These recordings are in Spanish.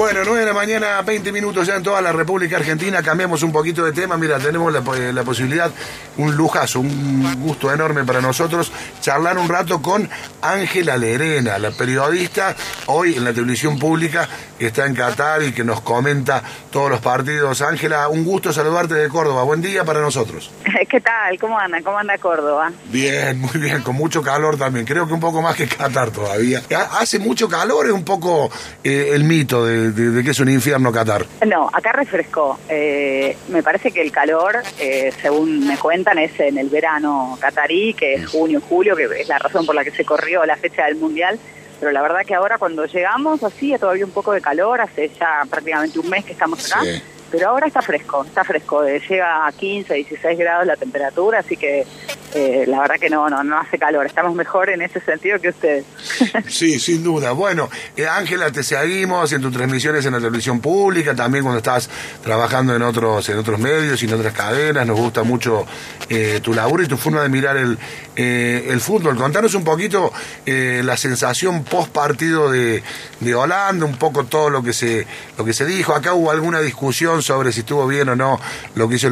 Bueno, 9 de la mañana, 20 minutos ya en toda la República Argentina. Cambiamos un poquito de tema. Mira, tenemos la, la, posibilidad, un lujazo, un gusto enorme para nosotros, charlar un rato con Ángela Lerena, la periodista, hoy en la televisión pública, que está en Qatar y que nos comenta todos los partidos. Ángela, un gusto saludarte de Córdoba. Buen día para nosotros. ¿Qué tal? ¿Cómo anda? ¿Cómo anda Córdoba? Bien, muy bien, con mucho calor también. Creo que un poco más que Qatar todavía. Hace mucho calor, es un poco eh, el mito de, que es un infierno Qatar. No, acá refrescó. Eh, me parece que el calor, eh, según me cuentan, es en el verano qatarí, que es junio, julio, que es la razón por la que se corrió la fecha del Mundial. Pero la verdad que ahora cuando llegamos así, todavía un poco de calor, hace ya prácticamente un mes que estamos acá. Pero ahora está fresco, está fresco, llega a 15, 16 grados la temperatura, así que eh, la verdad que no, no, no hace calor, estamos mejor en ese sentido que ustedes. sí, sin duda. Bueno, eh, Ángela, te seguimos en tus transmisiones en la televisión pública, también cuando estás trabajando en otros, en otros medios y en otras cadenas, nos gusta mucho eh, tu labor y tu forma de mirar el, el fútbol. Contanos un poquito la sensación post partido de, de Holanda, un poco todo lo que se, lo que se dijo. Acá hubo alguna discusión sobre si estuvo bien o no lo que hizo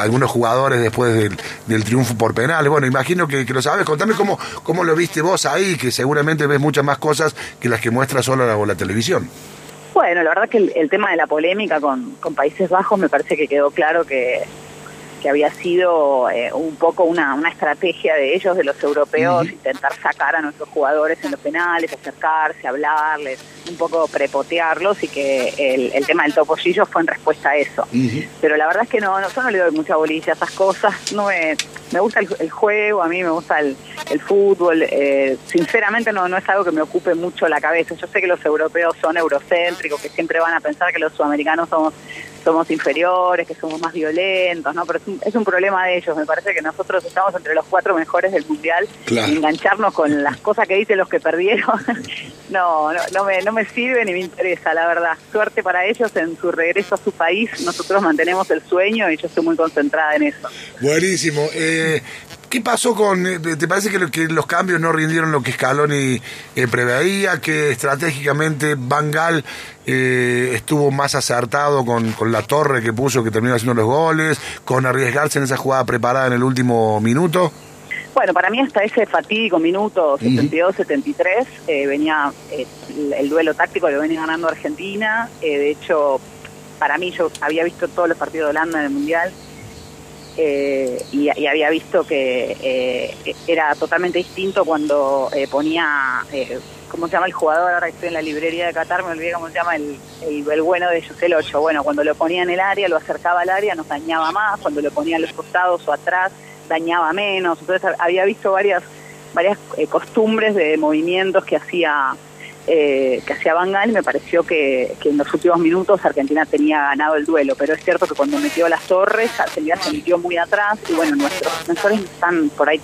algunos jugadores después del el triunfo por penales. Bueno, imagino que, lo sabes. Contame cómo, cómo lo viste vos ahí, que seguramente ves muchas más cosas que las que muestra solo la, la televisión. Bueno, la verdad que el, tema de la polémica con, Países Bajos me parece que quedó claro que, que había sido eh, un poco una, una estrategia de ellos, de los europeos, intentar sacar a nuestros jugadores en los penales, acercarse, hablarles, un poco prepotearlos y que el, el tema del topollillo fue en respuesta a eso. Pero la verdad es que no, no, yo no le doy mucha bolilla a esas cosas, no me, me gusta el, juego, a mí me gusta el, el fútbol, eh, sinceramente no, no es algo que me ocupe mucho la cabeza. Yo sé que los europeos son eurocéntricos, que siempre van a pensar que los sudamericanos somos somos inferiores, que somos más violentos, ¿no? Pero es un, problema de ellos. Me parece que nosotros estamos entre los cuatro mejores del mundial y engancharnos con las cosas que dicen los que perdieron, no, no, no, me, no me sirve ni me interesa, la verdad. Suerte para ellos en su regreso a su país. Nosotros mantenemos el sueño y yo estoy muy concentrada en eso. Buenísimo. Eh, ¿Qué pasó con.? Eh, ¿Te parece que, los cambios no rindieron lo que Scaloni eh, preveía? ¿Que estratégicamente Bangal eh, estuvo más acertado con, con, la torre que puso, que terminó haciendo los goles? ¿Con arriesgarse en esa jugada preparada en el último minuto? Bueno, para mí hasta ese fatídico minuto 72-73 venía el, duelo táctico, lo venía ganando Argentina. de hecho, para mí yo había visto todos los partidos de Holanda en el Mundial eh, y, había visto que eh, era totalmente distinto cuando eh, ponía, ¿cómo se llama el jugador? Ahora estoy en la librería de Qatar, me olvidé cómo se llama el, el, bueno de ellos, el 8. Bueno, cuando lo ponía en el área, lo acercaba al área, nos dañaba más, cuando lo ponía a los costados o atrás, dañaba menos. Entonces había visto varias, varias costumbres de movimientos que hacía eh, que hacía Bangal, me pareció que, en los últimos minutos Argentina tenía ganado el duelo, pero es cierto que cuando metió las torres, Argentina se metió muy atrás y bueno, nuestros defensores están por ahí.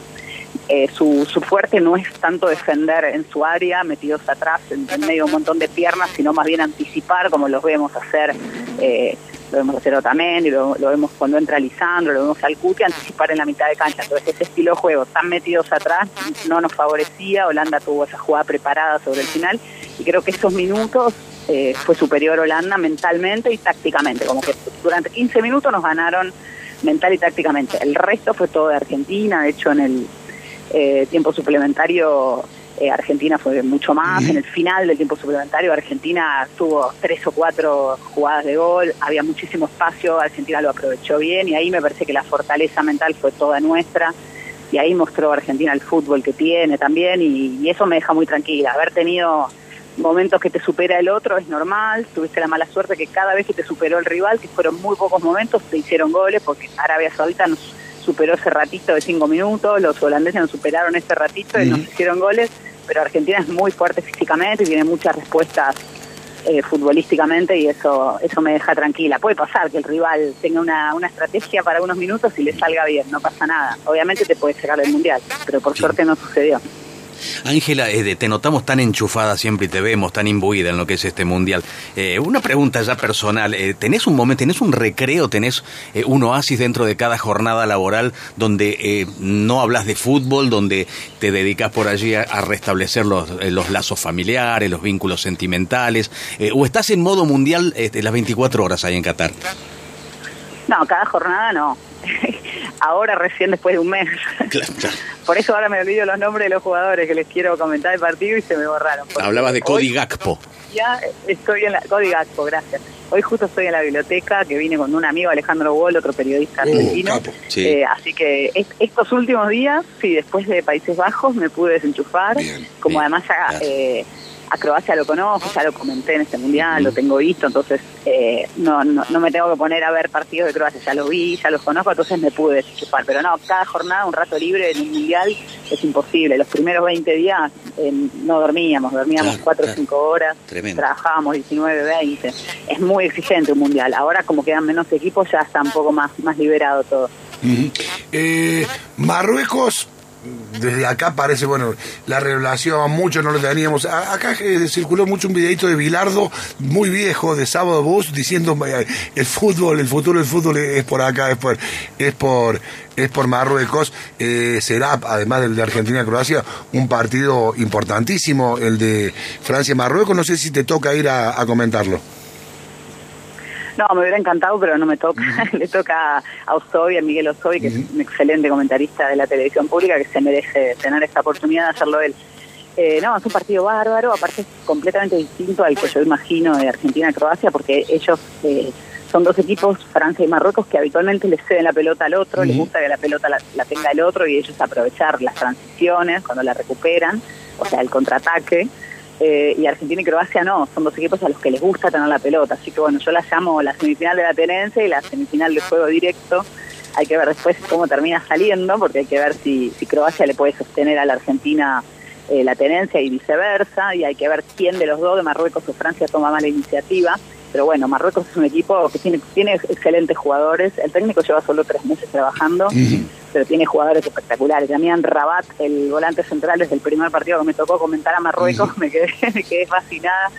Eh, su, su fuerte no es tanto defender en su área, metidos atrás en, medio de un montón de piernas, sino más bien anticipar, como los vemos hacer eh, lo vemos hacer Otamendi, lo, lo vemos cuando entra Lisandro, lo vemos al Cuti, anticipar en la mitad de cancha. Entonces ese estilo de juego tan metidos atrás no nos favorecía, Holanda tuvo esa jugada preparada sobre el final y creo que esos minutos eh, fue superior Holanda mentalmente y tácticamente, como que durante 15 minutos nos ganaron mental y tácticamente. El resto fue todo de Argentina, de hecho en el eh, tiempo suplementario eh, Argentina fue mucho más. En el final del tiempo suplementario, Argentina tuvo tres o cuatro jugadas de gol, había muchísimo espacio, Argentina lo aprovechó bien y ahí me parece que la fortaleza mental fue toda nuestra. Y ahí mostró Argentina el fútbol que tiene también y, eso me deja muy tranquila. Haber tenido momentos que te supera el otro es normal. Tuviste la mala suerte que cada vez que te superó el rival, que fueron muy pocos momentos, te hicieron goles, porque Arabia Saudita nos superó ese ratito de cinco minutos, los holandeses nos superaron ese ratito y nos hicieron goles, pero Argentina es muy fuerte físicamente y tiene muchas respuestas eh, futbolísticamente y eso eso me deja tranquila. Puede pasar que el rival tenga una, una estrategia para unos minutos y le salga bien, no pasa nada. Obviamente te puede sacar del mundial, pero por suerte no sucedió. Ángela, eh, te notamos tan enchufada siempre y te vemos tan imbuida en lo que es este mundial. Eh, una pregunta ya personal, eh, ¿tenés un momento, tenés un recreo, tenés un oasis dentro de cada jornada laboral donde no hablas de fútbol, donde te dedicas por allí a, restablecer los, los, lazos familiares, los vínculos sentimentales, o estás en modo mundial las 24 horas ahí en Qatar? No, cada jornada no. ahora recién después de un mes. Por eso ahora me olvido los nombres de los jugadores que les quiero comentar el partido y se me borraron. Hablabas de Cody Gakpo. Ya estoy en la... Cody Gakpo, gracias. Hoy justo estoy en la biblioteca, que vine con un amigo, Alejandro Wall, otro periodista uh, argentino. Eh, así que estos últimos días, sí, después de Países Bajos, me pude desenchufar. como además eh, a Croacia lo conozco, ya lo comenté en este mundial, lo tengo visto, entonces eh, no, no, no, me tengo que poner a ver partidos de Croacia, ya lo vi, ya los conozco, entonces me pude chupar. Pero no, cada jornada, un rato libre en un mundial es imposible. Los primeros 20 días eh, no dormíamos, dormíamos 4 o 5 horas, trabajábamos 19, 20. Es muy exigente un mundial. Ahora, como quedan menos equipos, ya está un poco más, más liberado todo. Eh, Marruecos desde acá parece, bueno, la revelación, mucho no lo teníamos. acá eh, circuló mucho un videito de Bilardo, muy viejo, de Sábado Bus, diciendo eh, el fútbol, el futuro del fútbol es por acá, es por, es por, es por Marruecos. Eh, será, además del de Argentina-Croacia, un partido importantísimo, el de Francia-Marruecos. No sé si te toca ir a comentarlo. No, me hubiera encantado, pero no me toca. Le toca a Osobi, a Miguel Osobi, que es un excelente comentarista de la televisión pública, que se merece tener esta oportunidad de hacerlo él. Eh, no, es un partido bárbaro, aparte es completamente distinto al que yo imagino de Argentina-Croacia, porque ellos eh, son dos equipos, Francia y Marruecos, que habitualmente les ceden la pelota al otro, les gusta que la pelota la, tenga el otro y ellos aprovechar las transiciones cuando la recuperan, o sea, el contraataque. Eh, y Argentina y Croacia no, son dos equipos a los que les gusta tener la pelota. Así que bueno, yo la llamo la semifinal de la tenencia y la semifinal de juego directo. Hay que ver después cómo termina saliendo, porque hay que ver si, si Croacia le puede sostener a la Argentina eh, la tenencia y viceversa, y hay que ver quién de los dos, de Marruecos o Francia, toma más la iniciativa. Pero bueno, Marruecos es un equipo que tiene, tiene excelentes jugadores. El técnico lleva solo tres meses trabajando pero tiene jugadores espectaculares. Damián Rabat, el volante central, desde el primer partido que me tocó comentar a Marruecos, me, quedé, me quedé fascinada,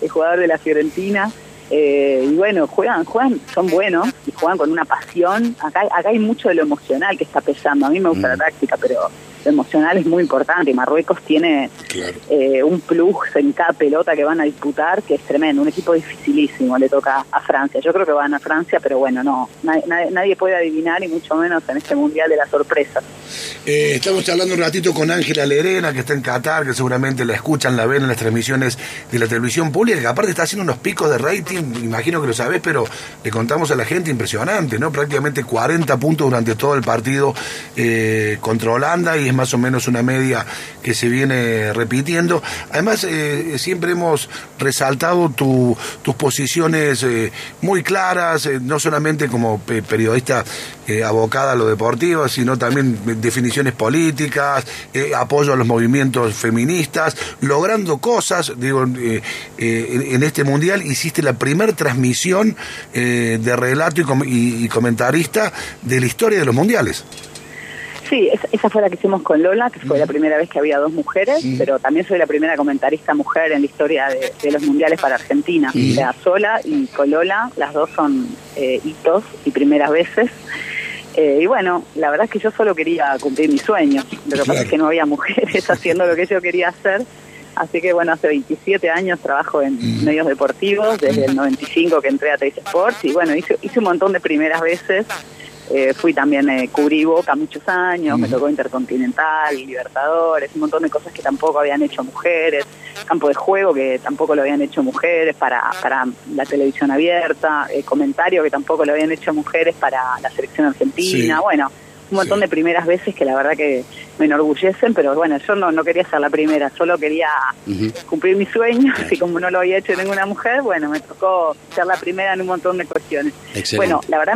el jugador de la Fiorentina. Eh, y bueno, juegan, juegan, son buenos y juegan con una pasión. Acá, acá hay mucho de lo emocional que está pesando. A mí me gusta la táctica, pero emocional es muy importante. Marruecos tiene eh, un plus en cada pelota que van a disputar que es tremendo. Un equipo dificilísimo le toca a Francia. Yo creo que van a Francia, pero bueno, no. Nadie, puede adivinar y mucho menos en este mundial de las sorpresas. Eh, estamos hablando un ratito con Ángela Lerena, que está en Qatar, que seguramente la escuchan, la ven en las transmisiones de la televisión pública, que aparte está haciendo unos picos de rating, imagino que lo sabés, pero le contamos a la gente impresionante, ¿no? Prácticamente 40 puntos durante todo el partido eh, contra Holanda y más o menos una media que se viene repitiendo. Además, eh, siempre hemos resaltado tus posiciones eh, muy claras, eh, no solamente como periodista abocada a lo deportivo, sino también definiciones políticas, apoyo a los movimientos feministas, logrando cosas, digo, en, este mundial hiciste la primera transmisión de relato y comentarista de la historia de los mundiales. Sí, esa fue la que hicimos con Lola, que fue la primera vez que había dos mujeres, pero también soy la primera comentarista mujer en la historia de, los mundiales para Argentina. O sea, sola y con Lola, las dos son eh, hitos y primeras veces. Eh, y bueno, la verdad es que yo solo quería cumplir mis sueños. Lo que pasa es que no había mujeres haciendo lo que yo quería hacer. Así que bueno, hace 27 años trabajo en medios deportivos, desde el 95 que entré a Teis Sports y bueno, hice, hice un montón de primeras veces eh, fui también, eh, cubrí Boca muchos años, me tocó Intercontinental, Libertadores, un montón de cosas que tampoco habían hecho mujeres, campo de juego que tampoco lo habían hecho mujeres para, para la televisión abierta, eh, comentario que tampoco lo habían hecho mujeres para la selección argentina, bueno, un montón de primeras veces que la verdad que me enorgullecen, pero bueno, yo no, no quería ser la primera, solo quería cumplir mis sueños y como no lo había hecho ninguna mujer, bueno, me tocó ser la primera en un montón de cuestiones. Bueno, la verdad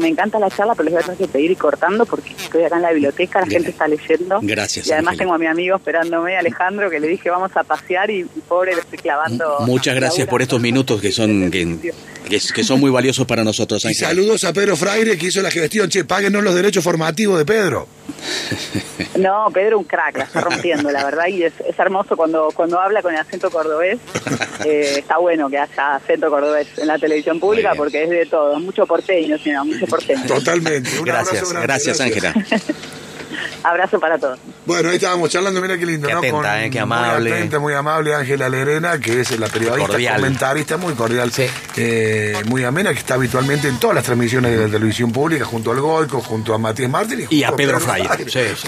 me, encanta la charla, pero les voy a tener que pedir ir cortando porque estoy acá en la biblioteca, la gente está leyendo. Gracias. Y además tengo a mi amigo esperándome, Alejandro, que le dije vamos a pasear y, pobre le estoy clavando. Muchas gracias por estos minutos que son que, que, son muy valiosos para nosotros. Y saludos a Pedro Fraire que hizo la gestión, che, páguenos los derechos formativos de Pedro. No, Pedro un crack, la está rompiendo, la verdad, y es, es hermoso cuando, cuando habla con el acento cordobés. Eh, está bueno que haya acento cordobés en la televisión pública porque es de todo, mucho porteño, sino mucho porteño. Totalmente. Un Gracias, abrazo grande, gracias Ángela. Abrazo para todos. Bueno, ahí estábamos charlando, mira qué lindo, Qué ¿no? atenta, eh, qué amable. Muy atenta, muy amable, Ángela Lerena, que es la periodista, Cordial. comentarista, muy cordial, Sí. eh, muy amena, que está habitualmente en todas las transmisiones de la televisión pública, junto al Goico, junto a Matías Martín Y a junto Pedro Fryer. Fryer. Sí, sí.